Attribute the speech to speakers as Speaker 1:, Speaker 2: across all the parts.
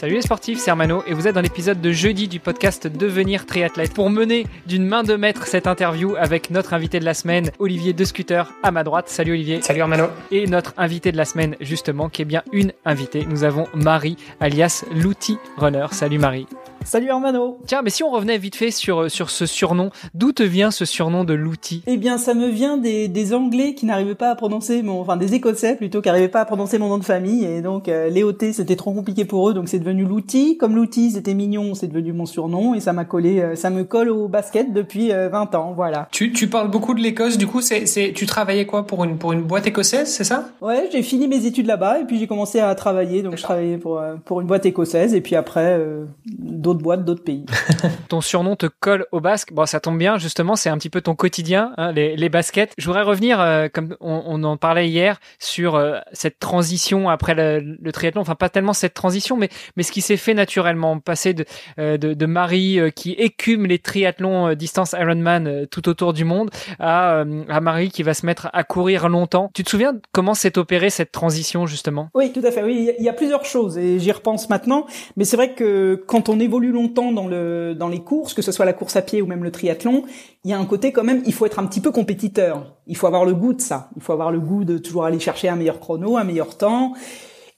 Speaker 1: Salut les sportifs, c'est Hermano et vous êtes dans l'épisode de jeudi du podcast Devenir triathlète pour mener d'une main de maître cette interview avec notre invité de la semaine, Olivier De Scooter, à ma droite. Salut Olivier.
Speaker 2: Salut Hermano.
Speaker 1: Et notre invité de la semaine, justement, qui est bien une invitée. Nous avons Marie, alias l'outil runner. Salut Marie.
Speaker 3: Salut Hermano
Speaker 1: Tiens, mais si on revenait vite fait sur, euh, sur ce surnom, d'où te vient ce surnom de l'outil?
Speaker 3: Eh bien, ça me vient des, des Anglais qui n'arrivaient pas à prononcer mon... Enfin, des Écossais plutôt, qui n'arrivaient pas à prononcer mon nom de famille. Et donc, euh, Léoté, c'était trop compliqué pour eux, donc c'est devenu l'outil. Comme l'outil, c'était mignon, c'est devenu mon surnom. Et ça m'a collé, euh, ça me colle au basket depuis 20 ans, voilà.
Speaker 2: Tu, tu parles beaucoup de l'Écosse, du coup, c'est, c'est, tu travaillais quoi pour une, pour une boîte écossaise, c'est ça?
Speaker 3: Ouais, j'ai fini mes études là-bas, et puis j'ai commencé à travailler. Donc, je travaillais pour, pour une boîte écossaise, et puis après, d'autres boîtes, d'autres pays.
Speaker 1: ton surnom te colle au basque. Bon, ça tombe bien, justement, c'est un petit peu ton quotidien, hein, les, les, baskets. Je voudrais revenir, euh, comme on, on, en parlait hier, sur euh, cette transition après le, le, triathlon. Enfin, pas tellement cette transition, mais, mais ce qui s'est fait naturellement. Passer de, euh, de, de, Marie qui écume les triathlons distance Ironman tout autour du monde à, à Marie qui va se mettre à courir longtemps. Tu te souviens comment s'est opérée cette transition, justement?
Speaker 3: Oui, tout à fait. Oui, il y a plusieurs choses et j'y repense maintenant. Mais c'est vrai que quand on évolue longtemps dans le dans les courses, que ce soit la course à pied ou même le triathlon, il y a un côté quand même, il faut être un petit peu compétiteur. Il faut avoir le goût de ça. Il faut avoir le goût de toujours aller chercher un meilleur chrono, un meilleur temps.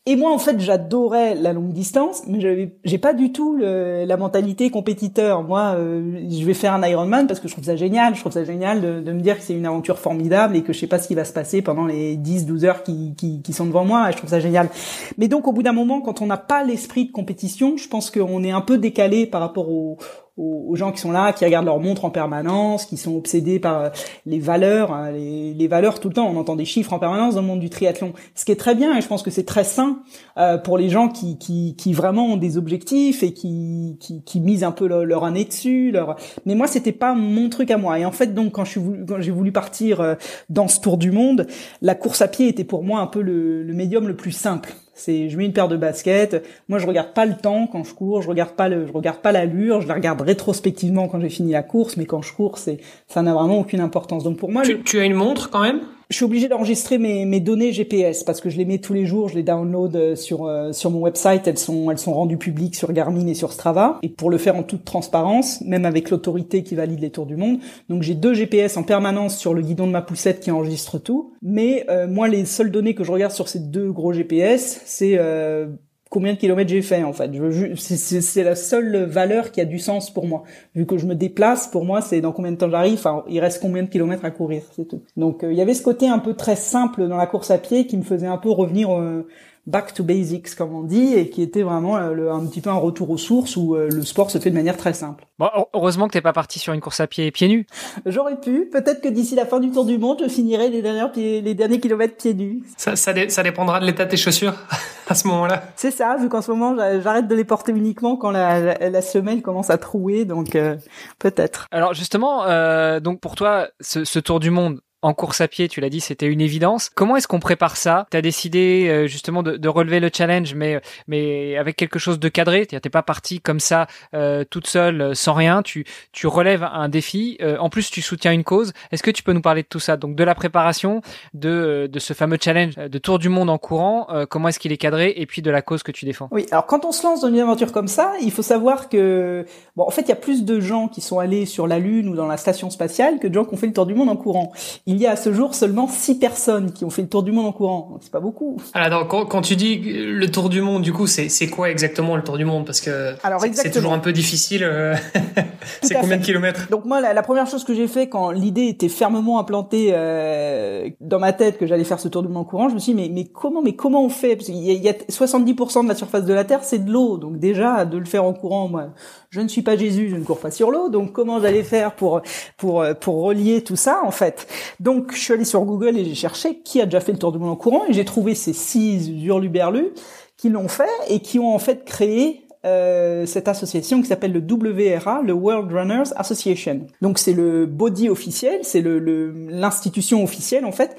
Speaker 3: Et moi, en fait, j'adorais la longue distance, mais j'ai pas du tout la mentalité compétiteur. Moi, euh, je vais faire un Ironman parce que je trouve ça génial. Je trouve ça génial de, me dire que c'est une aventure formidable et que je sais pas ce qui va se passer pendant les 10, 12 heures qui, sont devant moi. Je trouve ça génial. Mais donc, au bout d'un moment, quand on n'a pas l'esprit de compétition, je pense qu'on est un peu décalé par rapport au, aux, gens qui sont là, qui regardent leur montre en permanence, qui sont obsédés par euh, les valeurs, hein, les, valeurs tout le temps. On entend des chiffres en permanence dans le monde du triathlon, ce qui est très bien et je pense que c'est très sain euh, pour les gens qui, qui, qui, vraiment ont des objectifs et qui, qui, qui misent un peu leur, année dessus. Leur... Mais moi, c'était pas mon truc à moi. Et en fait, donc quand j'ai voulu partir euh, dans ce tour du monde, la course à pied était pour moi un peu le, le médium le plus simple. C'est, je mets une paire de baskets. Moi, je regarde pas le temps quand je cours. Je regarde pas le, je regarde pas l'allure. Je la regarde rétrospectivement quand j'ai fini la course. Mais quand je cours, c'est, ça n'a vraiment aucune importance. Donc pour moi,
Speaker 2: tu, tu as une montre quand même?
Speaker 3: Je suis obligé d'enregistrer mes, mes données GPS parce que je les mets tous les jours, je les download euh, sur euh, sur mon website, elles sont elles sont rendues publiques sur Garmin et sur Strava. Et pour le faire en toute transparence, même avec l'autorité qui valide les tours du monde. Donc j'ai deux GPS en permanence sur le guidon de ma poussette qui enregistre tout, mais euh, moi les seules données que je regarde sur ces deux gros GPS, c'est combien de kilomètres j'ai fait en fait. C'est la seule valeur qui a du sens pour moi. Vu que je me déplace, pour moi, c'est dans combien de temps j'arrive. Enfin, il reste combien de kilomètres à courir, c'est tout. Donc, euh, il y avait ce côté un peu très simple dans la course à pied qui me faisait un peu revenir euh, back to basics comme on dit et qui était vraiment euh, un petit peu un retour aux sources où euh, le sport se fait de manière très simple.
Speaker 1: Bon, heureusement que t'es pas parti sur une course à pied pieds nus.
Speaker 3: J'aurais pu. Peut-être que d'ici la fin du Tour du Monde, je finirai les dernières les derniers kilomètres pieds nus.
Speaker 2: Ça, ça, ça dépendra de l'état de tes chaussures à ce moment-là.
Speaker 3: C'est ça, vu qu'en ce moment j'arrête de les porter uniquement quand la, la, semelle commence à trouer, donc euh, peut-être.
Speaker 1: Alors justement, euh, donc pour toi, ce, ce Tour du Monde, en course à pied, tu l'as dit, c'était une évidence. Comment est-ce qu'on prépare ça? Tu as décidé euh, justement de, de, relever le challenge, mais mais avec quelque chose de cadré. T'es pas parti comme ça euh, toute seule, euh, sans rien. Tu tu relèves un défi. Euh, en plus, tu soutiens une cause. Est-ce que tu peux nous parler de tout ça? Donc de la préparation, de de ce fameux challenge de tour du monde en courant. comment est-ce qu'il est cadré Et puis de la cause que tu défends?
Speaker 3: Oui. Alors quand on se lance dans une aventure comme ça, il faut savoir que bon, en fait, il y a plus de gens qui sont allés sur la Lune ou dans la station spatiale que de gens qui ont fait le tour du monde en courant y a à ce jour seulement six personnes qui ont fait le tour du monde en courant. C'est pas beaucoup.
Speaker 2: Alors, quand, quand, tu dis le tour du monde, du coup, c'est, quoi exactement le tour du monde? Parce que c'est, toujours un peu difficile. Euh, c'est combien de kilomètres?
Speaker 3: Donc moi, la, première chose que j'ai fait quand l'idée était fermement implantée euh, dans ma tête que j'allais faire ce tour du monde en courant, je me suis dit mais, mais comment, mais comment on fait? Parce qu'il y il y a 70% de la surface de la Terre, c'est de l'eau. Donc déjà, de le faire en courant, moi, je ne suis pas Jésus, je ne cours pas sur l'eau. Donc comment j'allais faire pour pour pour relier tout ça en fait? Donc je suis allé sur Google et j'ai cherché qui a déjà fait le tour du monde en courant et j'ai trouvé ces six hurluberlus qui l'ont fait et qui ont en fait créé euh, cette association qui s'appelle le WRA, le World Runners Association. Donc c'est le body officiel, c'est le l'institution officielle en fait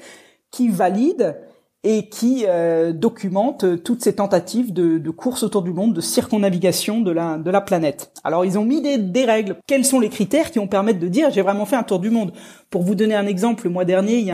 Speaker 3: qui valide et qui euh, documente toutes ces tentatives de, de, course autour du monde, de circonnavigation de la, de la planète. Alors ils ont mis des, des règles. Quels sont les critères qui vont permettre de dire j'ai vraiment fait un tour du monde? Pour vous donner un exemple, le mois dernier,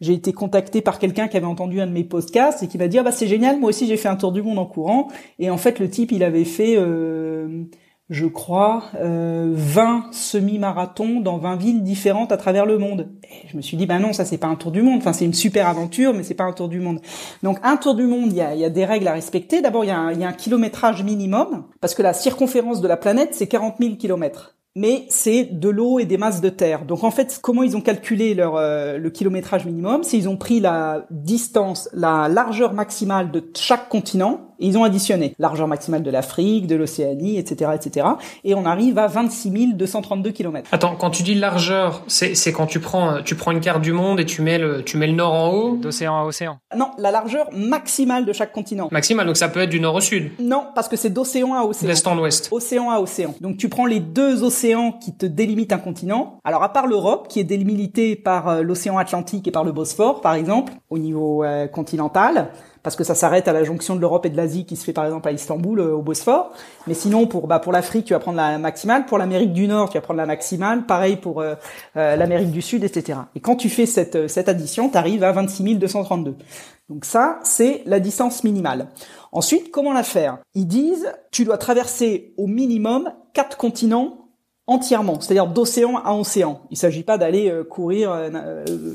Speaker 3: j'ai été contacté par quelqu'un qui avait entendu un de mes podcasts et qui m'a dit ah bah c'est génial, moi aussi j'ai fait un tour du monde en courant. Et en fait le type il avait fait euh, je crois, euh, 20 semi-marathons dans 20 villes différentes à travers le monde. Je me suis dit, ben non, ça c'est pas un tour du monde. Enfin, c'est une super aventure, mais c'est pas un tour du monde. Donc, un tour du monde, il y a, y a, des règles à respecter. D'abord, il y, y, a un kilométrage minimum, parce que la circonférence de la planète, c'est 40 000 kilomètres mais c'est de l'eau et des masses de terre. Donc en fait, comment ils ont calculé leur euh, le kilométrage minimum? C'est ils ont pris la distance, la largeur maximale de chaque continent et ils ont additionné largeur maximale de l'Afrique, de l'Océanie, etc., etc. Et on arrive à 26 232 km.
Speaker 2: Attends, quand tu dis largeur, c'est c'est quand tu prends tu prends une carte du monde et tu mets le tu mets le nord en haut,
Speaker 1: d'océan à océan.
Speaker 3: Non, la largeur maximale de chaque continent.
Speaker 2: Maximale, donc ça peut être du nord au sud?
Speaker 3: Non, parce que c'est d'océan à océan.
Speaker 2: D'est en ouest.
Speaker 3: Océan à océan. Donc tu prends les deux océans qui te délimitent un continent. Alors à part l'Europe qui est délimitée par euh, l'océan Atlantique et par le Bosphore par exemple au niveau euh, continental parce que ça s'arrête à la jonction de l'Europe et de l'Asie qui se fait par exemple à Istanbul euh, au Bosphore. Mais sinon pour bah pour l'Afrique tu vas prendre la maximale, pour l'Amérique du Nord tu vas prendre la maximale, pareil pour euh, euh, l'Amérique du Sud, etc. Et quand tu fais cette cette addition, tu arrives à 26 232. Donc ça c'est la distance minimale. Ensuite comment la faire? Ils disent tu dois traverser au minimum quatre continents entièrement, c'est-à-dire d'océan à océan. Il s'agit pas d'aller courir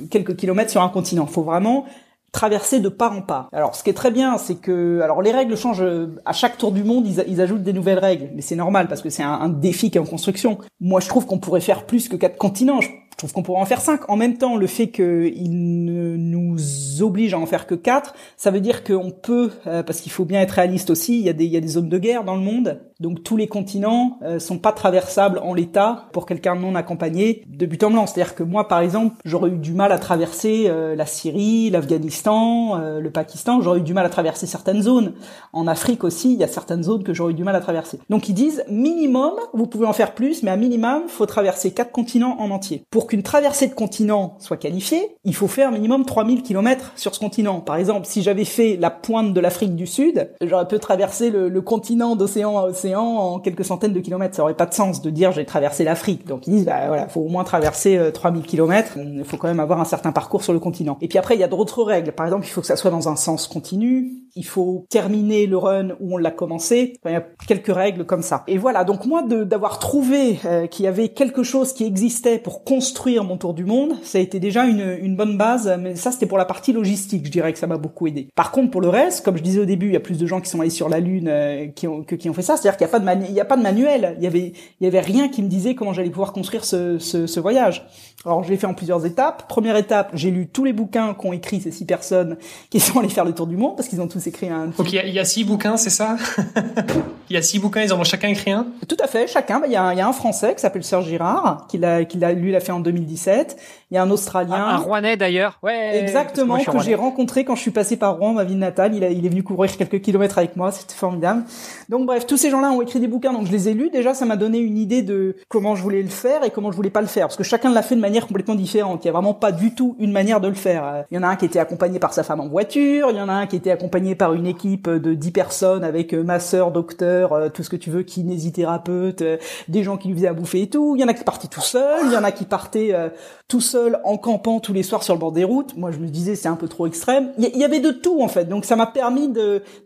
Speaker 3: quelques kilomètres sur un continent. Il faut vraiment traverser de part en part. Alors, ce qui est très bien, c'est que, alors les règles changent à chaque tour du monde, ils, ajoutent des nouvelles règles, mais c'est normal parce que c'est un, défi qui est en construction. Moi, je trouve qu'on pourrait faire plus que quatre continents. Trouve qu'on pourrait en faire cinq. En même temps, le fait qu'il ne nous oblige à en faire que quatre, ça veut dire qu'on peut, euh, parce qu'il faut bien être réaliste aussi, il y, a des, il y a des zones de guerre dans le monde, donc tous les continents euh, sont pas traversables en l'état pour quelqu'un non accompagné de but en blanc. C'est-à-dire que moi, par exemple, j'aurais eu du mal à traverser euh, la Syrie, l'Afghanistan, le Pakistan. J'aurais eu du mal à traverser certaines zones. En Afrique aussi, il y a certaines zones que j'aurais eu du mal à traverser. Donc ils disent minimum, vous pouvez en faire plus, mais à minimum, faut traverser quatre continents en entier. Pour qu'une traversée de continent soit qualifiée, il faut faire minimum 3000 km sur ce continent. Par exemple, si j'avais fait la pointe de l'Afrique du Sud, j'aurais pu traverser le, continent d'océan à océan en quelques centaines de kilomètres. Ça aurait pas de sens de dire j'ai traversé l'Afrique. Donc ils disent bah voilà, faut au moins traverser 3000 euh, km. Il faut quand même avoir un certain parcours sur le continent. Et puis après il y a d'autres règles. Par exemple, il faut que ça soit dans un sens continu. Il faut terminer le run où on l'a commencé. il y a quelques règles comme ça. Et voilà. Donc moi d'avoir trouvé euh, qu'il y avait quelque chose qui existait pour construire mon tour du monde, ça a été déjà une, bonne base, mais ça c'était pour la partie logistique, je dirais que ça m'a beaucoup aidé. Par contre, pour le reste, comme je disais au début, il y a plus de gens qui sont allés sur la Lune euh, qui ont, que qui ont fait ça, c'est-à-dire qu'il n'y a pas de a pas de manuel, il y avait, rien qui me disait comment j'allais pouvoir construire ce voyage. Alors je l'ai fait en plusieurs étapes. Première étape, j'ai lu tous les bouquins qu'ont écrit ces six personnes qui sont allés faire le tour du monde parce qu'ils ont tous écrit un.
Speaker 2: Donc il y a, il y a six bouquins, c'est ça? Il y a six bouquins, ils en ont chacun écrit un?
Speaker 3: Tout à fait, chacun. Bah, il y a, il y a un Français qui s'appelle Serge Girard, qui l'a, qui l'a, lui l'a fait en 2017. Il y a un Australien. Un,
Speaker 1: un Rouennais d'ailleurs. Ouais.
Speaker 3: Exactement, que, j'ai rencontré quand je suis passé par Rouen, ma ville natale. Il, a, il est venu courir quelques kilomètres avec moi, c'était formidable. Donc bref, tous ces gens-là ont écrit des bouquins, donc je les ai lus. Déjà, ça m'a donné une idée de comment je voulais le faire et comment je voulais pas le faire, parce que chacun l'a fait de manière complètement différente. Il y a vraiment pas du tout une manière de le faire. Il y en a un qui était accompagné par sa femme en voiture, il y en a un qui était accompagné par une équipe de 10 personnes avec euh, masseur, docteur, euh, tout ce que tu veux, kinésithérapeute, euh, des gens qui lui faisaient à bouffer et tout. Il y en a qui partaient tout seul, il y en a qui partaient tout seul en campant tous les soirs sur le bord des routes. Moi, je me disais c'est un peu trop extrême. Il y, avait de tout en fait, donc ça m'a permis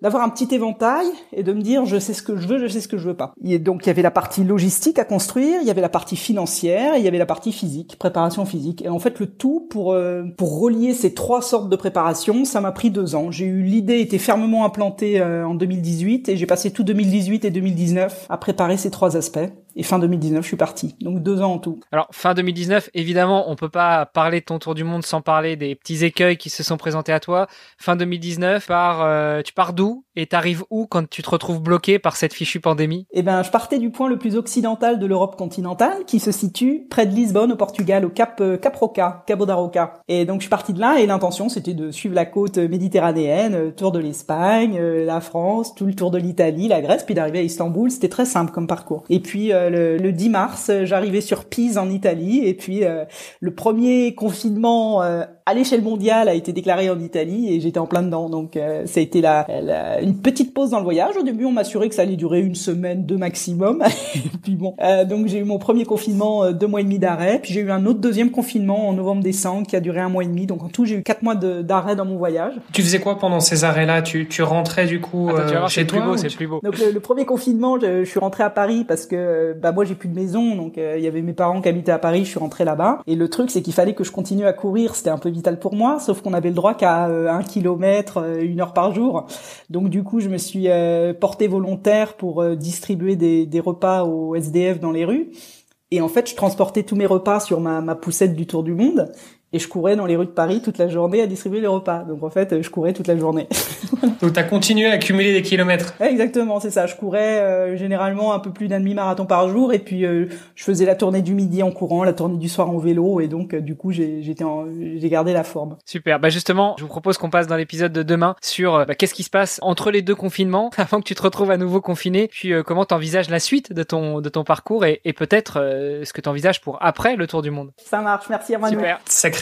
Speaker 3: d'avoir un petit éventail et de me dire je sais ce que je veux, je sais ce que je veux pas. Et donc il y avait la partie logistique à construire, il y avait la partie financière, il y avait la partie physique, physique. Et en fait, le tout pour euh, pour relier ces trois sortes de préparation, ça m'a pris deux ans. J'ai eu l'idée était fermement implantée euh, en 2018 et j'ai passé tout 2018 et 2019 à préparer ces trois aspects. Et fin 2019, je suis parti. Donc deux ans en tout.
Speaker 1: Alors fin 2019, évidemment, on peut pas parler de ton tour du monde sans parler des petits écueils qui se sont présentés à toi. Fin 2019, par, euh, tu pars d'où et t'arrives où quand tu te retrouves bloqué par cette fichue pandémie?
Speaker 3: Eh ben, je partais du point le plus occidental de l'Europe continentale, qui se situe près de Lisbonne, au Portugal, au Cap euh, Cap Roca, Cabo da Roca. Et donc je suis parti de là et l'intention c'était de suivre la côte méditerranéenne, euh, tour de l'Espagne, la France, tout le tour de l'Italie, la Grèce, puis d'arriver à Istanbul. C'était très simple comme parcours. Et puis le, le 10 mars, j'arrivais sur Pise en Italie et puis le premier confinement euh, à l'échelle mondiale a été déclaré en Italie et j'étais en plein dedans. Donc euh, ça a été la, une petite pause dans le voyage. Au début, on m'a assuré que ça allait durer une semaine, deux maximum. puis bon, euh, donc j'ai eu mon premier confinement, euh, deux mois et demi d'arrêt. Puis j'ai eu un autre deuxième confinement en novembre-décembre qui a duré un mois et demi. Donc en tout, j'ai eu quatre mois d'arrêt dans mon voyage.
Speaker 2: Tu faisais quoi pendant ces arrêts-là? Tu, tu rentrais du coup chez toi
Speaker 1: plus beau, c'est plus beau.
Speaker 3: Donc le, premier confinement, je, je, suis rentré à Paris parce que bah moi j'ai plus de maison, donc il y avait mes parents qui habitaient à Paris. Je suis rentré là-bas. Et le truc, c'est qu'il fallait que je continue à courir. C'était un peu pour moi, sauf qu'on avait le droit qu'à euh, un kilomètre, euh, une heure par jour. Donc du coup, je me suis euh, porté volontaire pour distribuer des, repas aux SDF dans les rues. Et en fait, je transportais tous mes repas sur ma poussette du tour du monde et je courais dans les rues de Paris toute la journée à distribuer les repas. Donc en fait, je courais toute la journée.
Speaker 2: Donc tu as continué à accumuler des kilomètres.
Speaker 3: Exactement, c'est ça. Je courais euh, généralement un peu plus d'un demi-marathon par jour et puis euh, je faisais la tournée du midi en courant, la tournée du soir en vélo et donc euh, du coup j'ai j'étais j'ai gardé la forme.
Speaker 1: Super. Bah justement, je vous propose qu'on passe dans l'épisode de demain sur bah, qu'est-ce qui se passe entre les deux confinements avant que tu te retrouves à nouveau confiné, puis comment tu envisages la suite de ton de ton parcours et, et peut-être ce que tu envisages pour après le tour du monde.
Speaker 3: Ça marche. Merci à moi.
Speaker 2: Super.